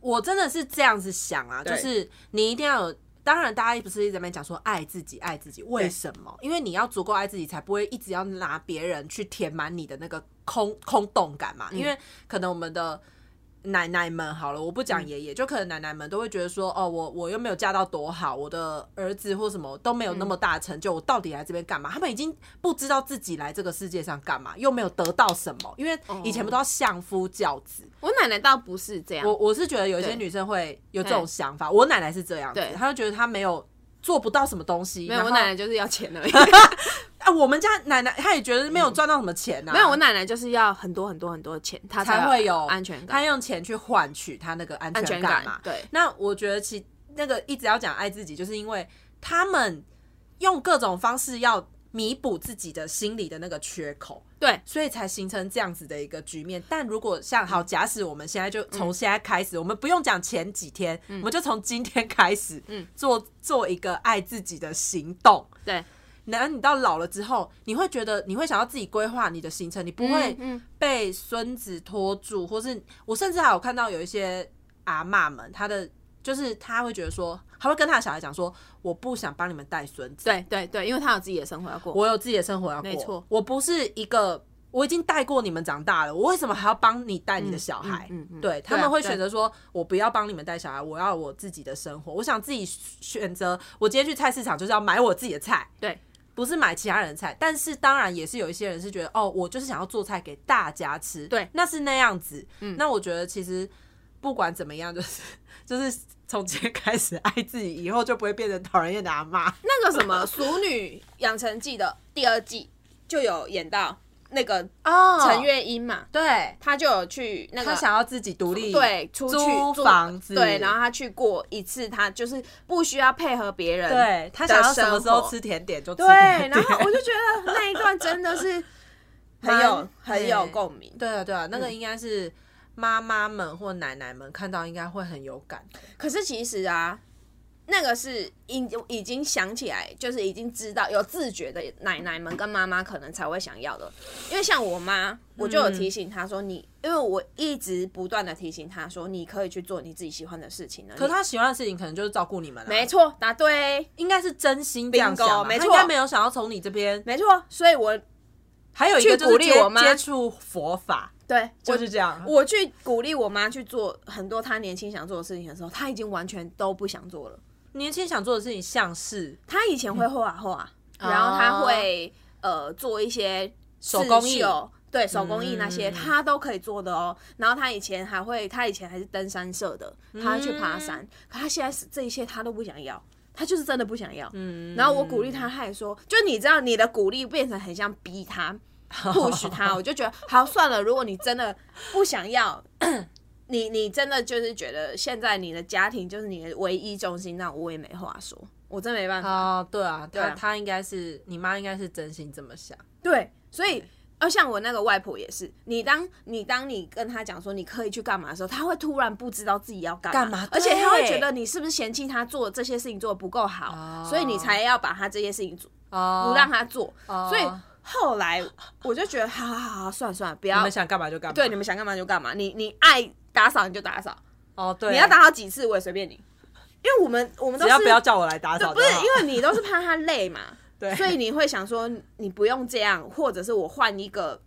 我真的是这样子想啊，就是你一定要有。当然，大家不是一直在讲说爱自己，爱自己，为什么？因为你要足够爱自己，才不会一直要拿别人去填满你的那个空空洞感嘛。因为可能我们的奶奶们好了，我不讲爷爷，就可能奶奶们都会觉得说，哦，我我又没有嫁到多好，我的儿子或什么都没有那么大成就，我到底来这边干嘛？他们已经不知道自己来这个世界上干嘛，又没有得到什么，因为以前不都要相夫教子，我奶奶倒不是这样，我我是觉得有一些女生会有这种想法，我奶奶是这样子对，她就觉得她没有做不到什么东西。没有，我奶奶就是要钱而已。啊，我们家奶奶她也觉得没有赚到什么钱呐、没有，我奶奶就是要很多很多很多的钱，她才会有安全感。她用钱去换取她那个安安全感全感嘛。对那我觉得其那个一直要讲爱自己，就是因为他们用各种方式要弥补自己的心理的那个缺口。对，所以才形成这样子的一个局面。但如果像好，假使我们现在就从现在开始，我们不用讲前几天，我们就从今天开始，嗯做做一个爱自己的行动。对，然后你到老了之后，你会觉得你会想要自己规划你的行程，你不会嗯被孙子拖住，或是我甚至还有看到有一些阿妈们，她的就是他会觉得说，他会跟他的小孩讲说，我不想帮你们带孙子，对对对，因为他有自己的生活要过。我有自己的生活要过，没错我不是一个。我已经带过你们长大了，我为什么还要帮你带你的小孩？嗯嗯嗯对他们会选择说，我不要帮你们带小孩，我要我自己的生活，我想自己选择。我今天去菜市场就是要买我自己的菜，对，不是买其他人的菜。但是当然也是有一些人是觉得，哦，我就是想要做菜给大家吃，对那是那样子。那我觉得其实不管怎么样，就是就是从今天开始爱自己，以后就不会变成讨人厌的阿妈。那个什么《熟女养成记》的第二季就有演到那个哦陈月英嘛，对，她就有去那个她想要自己独立，对出去租房子对，然后她去过一次，她就是不需要配合别人，对她想要什么时候吃甜点就吃对，甜点。然后我就觉得那一段真的是 很有很有共鸣。对啊对啊，那个应该是妈妈们或奶奶们看到应该会很有感。可是其实啊，那个是已已经想起来，就是已经知道有自觉的奶奶们跟妈妈可能才会想要的。因为像我妈，我就有提醒她说你，因为我一直不断的提醒她说，你可以去做你自己喜欢的事情了。可是他喜欢的事情可能就是照顾你们啦，没错，答对，应该是真心这样想没错应该没有想要从你这边。没错。所以我还有一个就是接鼓励我妈接触佛法，对就是这样。我去鼓励我妈去做很多她年轻想做的事情的时候，她已经完全都不想做了。年轻想做的事情像是她以前会画画，然后她会呃做一些哦手工艺哦对手工艺那些，嗯她都可以做的哦。然后她以前还会，她以前还是登山社的，她去爬山，可她现在是这一切她都不想要。她就是真的不想要，嗯，然后我鼓励他，他也说，就你知道，你的鼓励变成很像逼他，push 她，我就觉得好算了。如果你真的不想要，你你真的就是觉得现在你的家庭就是你的唯一重心，那我也没话说，我真没办法。哦，对啊，对啊他应该是你妈应该是真心这么想。对，所以。而像我那个外婆也是，你当你当你跟她讲说你可以去干嘛的时候，她会突然不知道自己要干嘛，干嘛而且她会觉得你是不是嫌弃她做这些事情做的不够好，哦所以你才要把她这些事情做哦不让她做。哦所以后来我就觉得，好好好好，算了算了，不要你们想干嘛就干嘛。对你们想干嘛就干嘛，你你爱打扫你就打扫，哦，对，你要打扫几次我也随便你，因为我们我们都是只要不要叫我来打扫，不是因为你都是怕他累嘛，对所以你会想说你不用这样，或者是我换一个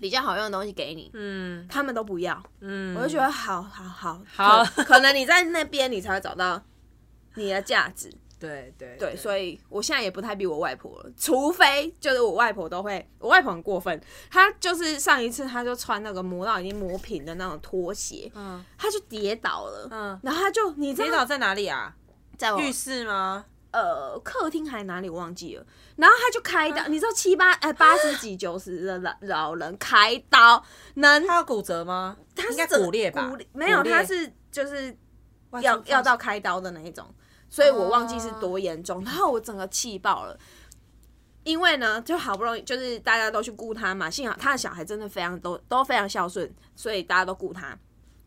比较好用的东西给你，嗯他们都不要，嗯，我就觉得好好好好可可能你在那边你才会找到你的价值。对对对，所以我现在也不太逼我外婆了，除非就是我外婆都会，我外婆很过分，她就是上一次她就穿那个磨到已经磨平的那种拖鞋，嗯她就跌倒了，嗯，然后她就你知道跌倒在哪里啊？在我浴室吗？呃客厅还哪里我忘记了，然后他就开刀，你知道七八哎 八十几九十的老老人开刀能，他有骨折吗？应该她是骨裂吧骨裂？没有，他是就是要要到开刀的那一种，所以我忘记是哦多严重，然后我整个气爆了。因为呢，就好不容易就是大家都去顾他嘛，幸好他的小孩真的非常都都非常孝顺，所以大家都顾他，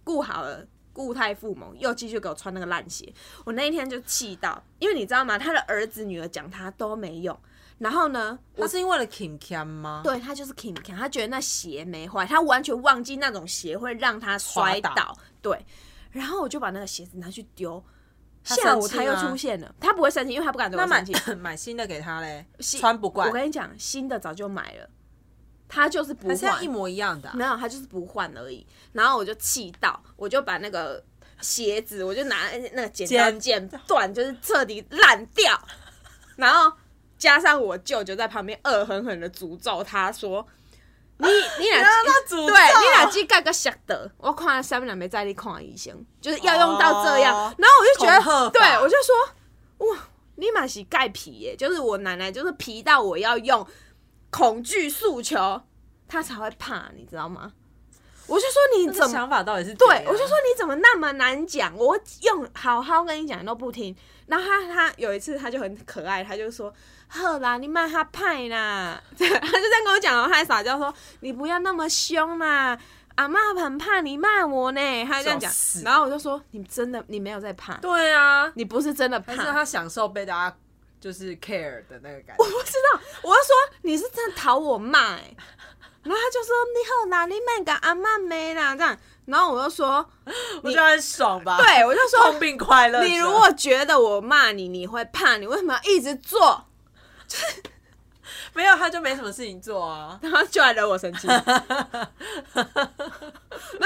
顾好了，固态附萌，又继续给我穿那个烂鞋。我那一天就气到，因为你知道吗？他的儿子女儿讲他都没用，然后呢，他是因为了 Kim Cam 吗？对他就是 Kim Kim，他觉得那鞋没坏，他完全忘记那种鞋会让他摔滑倒。对，然后我就把那个鞋子拿去丢。他下午他又出现了，他不会生气，因为他不敢对我生气。买新的给他嘞，新穿不惯我，跟你讲，新的早就买了，他就是不换一，模一样的啊。没有，他就是不换而已。然后我就气到，我就把那个鞋子，我就拿那个剪刀剪剪断，就是彻底烂掉。然后加上我舅舅在旁边恶狠狠的诅咒他说：“你 你俩对你俩去盖个晓得，我看下面两没在你看医生，就是要用到这样。哦然后我就觉得，对我就说哇，你买是盖皮耶，就是我奶奶就是皮到我要用恐惧诉求，他才会怕，你知道吗？我就说你这怎么想法到底是对，我就说你怎么那么难讲？我用好好跟你讲你都不听。然后他他有一次他就很可爱，他就说：“好啦，你骂他派啦。”，他就这样跟我讲哦，他还撒娇说：“你不要那么凶啦，阿妈很怕你骂我呢。”他就这样讲。然后我就说：“你真的你没有在怕，对啊，你不是真的怕。”还是他享受被大家就是 care 的那个感觉。我不知道，我就说你是在讨我骂哎、然后他就说你好啦，你卖个阿妈妹啦这样，然后我就说，我觉得很爽吧？对我就说痛并快乐。你如果觉得我骂你，你会怕，你为什么要一直做？没有，他就没什么事情做啊。然后就来惹我生气。然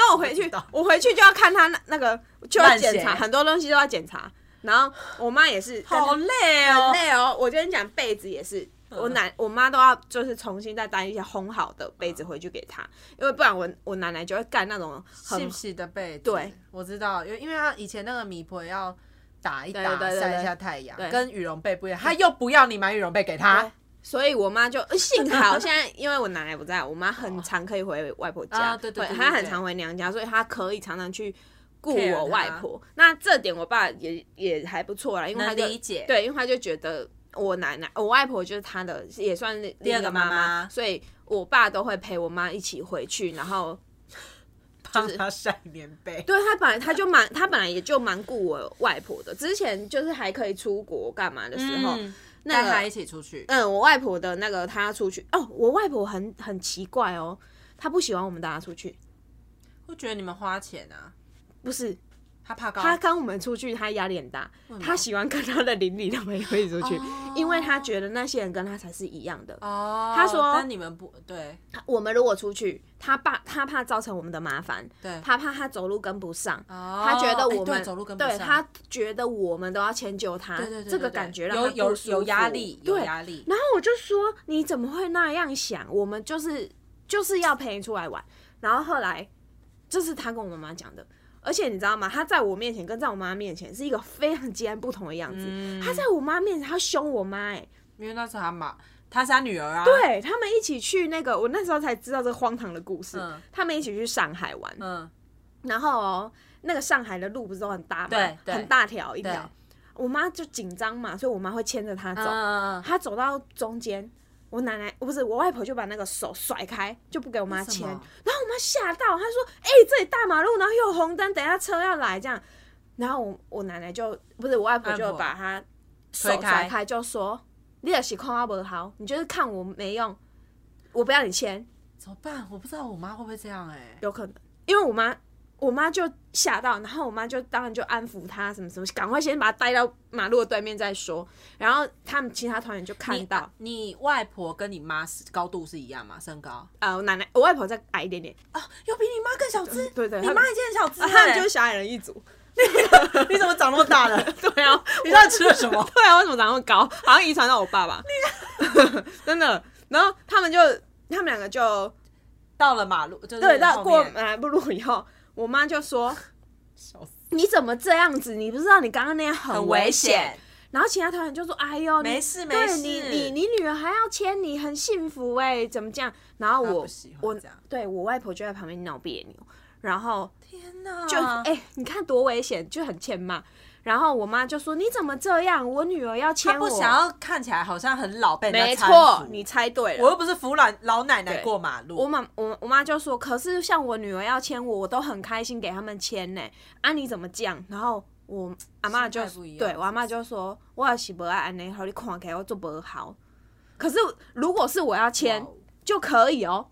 后我回去，我回去就要看他那那个，就要检查很多东西都要检查。然后我妈也是，好累哦。很。累哦。我跟你讲，被子也是，我奶我妈都要就是重新再带一些烘好的被子回去给她，因为不然我我奶奶就会干那种很细细的被子，对，我知道，因为因为他以前那个米婆要打一打，晒一下太阳，跟羽绒被不一样，他又不要你买羽绒被给她，所以我妈就呃幸好现在因为我奶奶不在，我妈很常可以回外婆家，对她很常回娘家，所以她可以常常去顾我外婆。那这点我爸也也还不错啦，因为他就理解对，因为他就觉得我奶奶我外婆就是他的也算是第二个妈妈所以我爸都会陪我妈一起回去，然后 帮他晒棉被。对他本来他就蛮他本来也就蛮顾我外婆的，之前就是还可以出国干嘛的时候，嗯那他一起出去，嗯，我外婆的那个她要出去哦，我外婆很很奇怪哦，她不喜欢我们大家出去，会觉得你们花钱啊，不是他怕高，他跟我们出去，他压力很大，他喜欢跟他的邻里他们一起出去，哦因为他觉得那些人跟他才是一样的。哦，他说但你们不对，我们如果出去，他怕他怕造成我们的麻烦，对他怕他走路跟不上。哦他觉得哎我们、对走路跟不上，对他觉得我们都要迁就他，对对对对这个对感觉让有有不舒有压服力，有对，压力，然后我就说你怎么会那样想？我们就是就是要陪你出来玩。然后后来这是他跟我妈妈讲的，而且你知道吗？他在我面前跟在我妈面前是一个非常截然不同的样子。嗯他在我妈面前他凶我妈、哎，因为那是他妈，他是他女儿啊，，对他们一起去那个，我那时候才知道这个荒唐的故事。嗯他们一起去上海玩，嗯，然后哦，那个上海的路不是都很大吗？对对很大条一对条。我妈就紧张嘛，所以我妈会牵着他走。嗯，他走到中间，我奶奶不是我外婆就把那个手甩开，就不给我妈牵。为什么然后我妈吓到，她说：“哎、这里大马路，然后又有红灯，等一下车要来这样。”然后我我奶奶就不是我外婆就把她手甩开，就说：“你也是看我不好，你就是看我没用，我不要你签。怎么办？我不知道我妈会不会这样哎”，有可能，因为我妈我妈就吓到，然后我妈就当然就安抚他什么什么，赶快先把他带到马路的对面再说。然后他们其他团员就看到，你外婆跟你妈是高度是一样吗？身高？呃，我奶奶我外婆再矮一点点，啊，又比你妈更小只。对对，你妈已经很小只了、他们就是小矮人一组。你怎么长那么大了？对啊，你到底吃了什么？对啊，为什么长那么高？好像遗传到我爸爸。真的。然后他们就他们两个就到了马路，就是对，到过马路以后，我妈就说笑死：“你怎么这样子？你不知道你刚刚那样很很危危险。然后其他团员就说：“哎呦，没事没事对你你你女儿还要牵你，很幸福哎、怎么这样？”然后我我对我外婆就在旁边闹别扭，然后天哪！就哎、你看多危险，就很欠骂。然后我妈就说：“你怎么这样？我女儿要牵我。”他不想要看起来好像很老，被人没家搀错，扶你猜对了。我又不是扶老老奶奶过马路。我妈我我妈就说，可是像我女儿要牵我，我都很开心给他们牵呢。啊，你怎么这样？然后我阿妈就心态不一样对我阿妈就说，我也是不爱安尼，好你看起来我做不好。可是如果是我要牵哇哦就可以哦，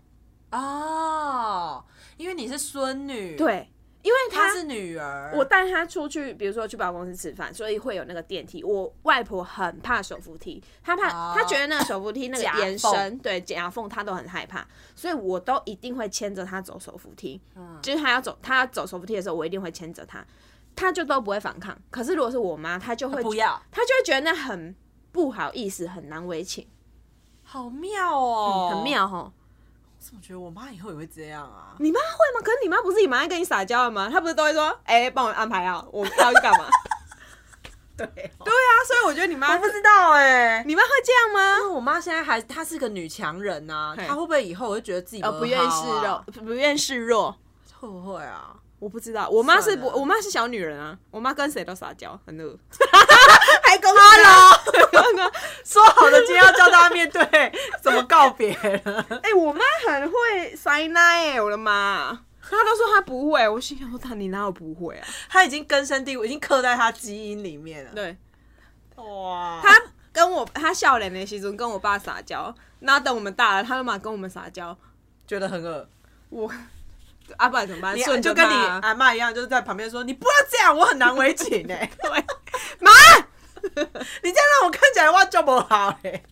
哦，因为你是孙女，，对，因为她她是女儿，我带她出去，比如说去百货公司吃饭，所以会有那个电梯。我外婆很怕手扶梯，她怕，哦她觉得那个手扶梯那个夹延缝伸，对夹缝，她都很害怕，所以我都一定会牵着她走手扶梯。嗯就是她要走，她要走手扶梯的时候，我一定会牵着她，她就都不会反抗。可是如果是我妈，她就会不要，她就会觉得那很不好意思，很难为情，好妙哦，很。妙哈。我怎么觉得我妈以后也会这样啊？你妈会吗？可是你妈不是也蛮爱跟你撒娇的吗？她不是都会说，哎、帮我安排好，我要去干嘛？对，对啊，所以我觉得你妈我不知道哎。你妈会这样吗？因为我妈现在还她是个女强人呐，嘿她会不会以后就觉得自己呃，不愿意示弱弱？，不愿示弱。会不会啊？我不知道，我妈是不，我妈是小女人啊，我妈跟谁都撒娇，很恶。还公 Hello，说好的今天要教大家面对怎么告别了。哎、我妈很会塞奶哎，我的妈！她都说她不会，我心想说，她你哪有不会啊？她已经根深蒂固，已经刻在她基因里面了。对，哇，她跟我她笑脸的时阵跟我爸撒娇，那等我们大了，她立马跟我们撒娇，觉得很恶。我阿爸怎么办？你就跟你阿妈一样，就是在旁边说：“你不要这样，我很难为情哎、对，妈，你这样让我看起来我就不好哎、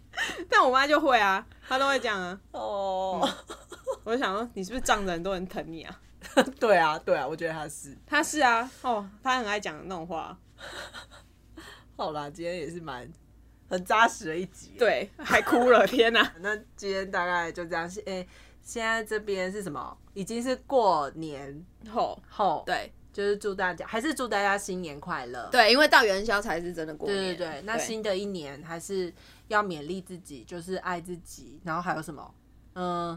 但我妈就会啊，她都会讲啊。哦，我就想说，你是不是仗着很多人疼你啊？对啊，对啊，我觉得她是。她是啊，哦，她很爱讲那种话。好啦，今天也是蛮很扎实的一集。，对，还哭了，天哪！那今天大概就这样。是诶、现在这边是什么？已经是过年后后，，对就是祝大家，还是祝大家新年快乐。对，因为到元宵才是真的过对年。对对，那新的一年还是要勉励自己，就是爱自己，然后还有什么？嗯，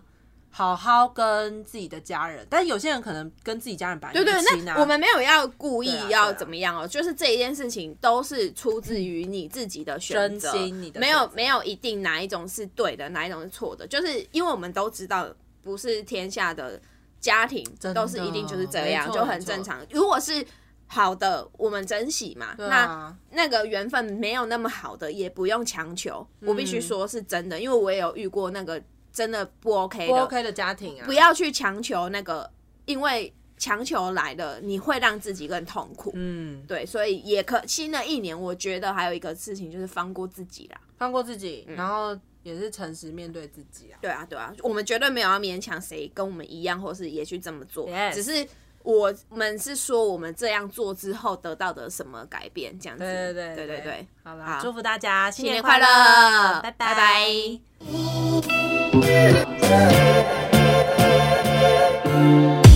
好好跟自己的家人，但有些人可能跟自己家人本来对对，那我们没有要故意要啊。怎么样哦，就是这一件事情都是出自于你自己的选择，你的没有没有一定哪一种是对的，哪一种是错的，就是因为我们都知道不是天下的家庭都是一定就是这样，就很正常。如果是好的，我们珍惜嘛，对那啊，那个缘分没有那么好的，也不用强求。我必嗯。须说是真的，因为我也有遇过那个真的不 OK 的，不 OK 的家庭啊，不要去强求那个，因为强求来的，你会让自己更痛苦。嗯，对，所以也可新的一年，我觉得还有一个事情就是放过自己啦。放过自己，然后也是诚实面对自己啊。对啊，对啊，我们绝对没有要勉强谁跟我们一样，或是也去这么做。Yes 只是我们是说我们这样做之后得到的什么改变，这样子。对对对对对对，好啦，好。祝福大家新新年快快乐，拜。拜拜 Thank you.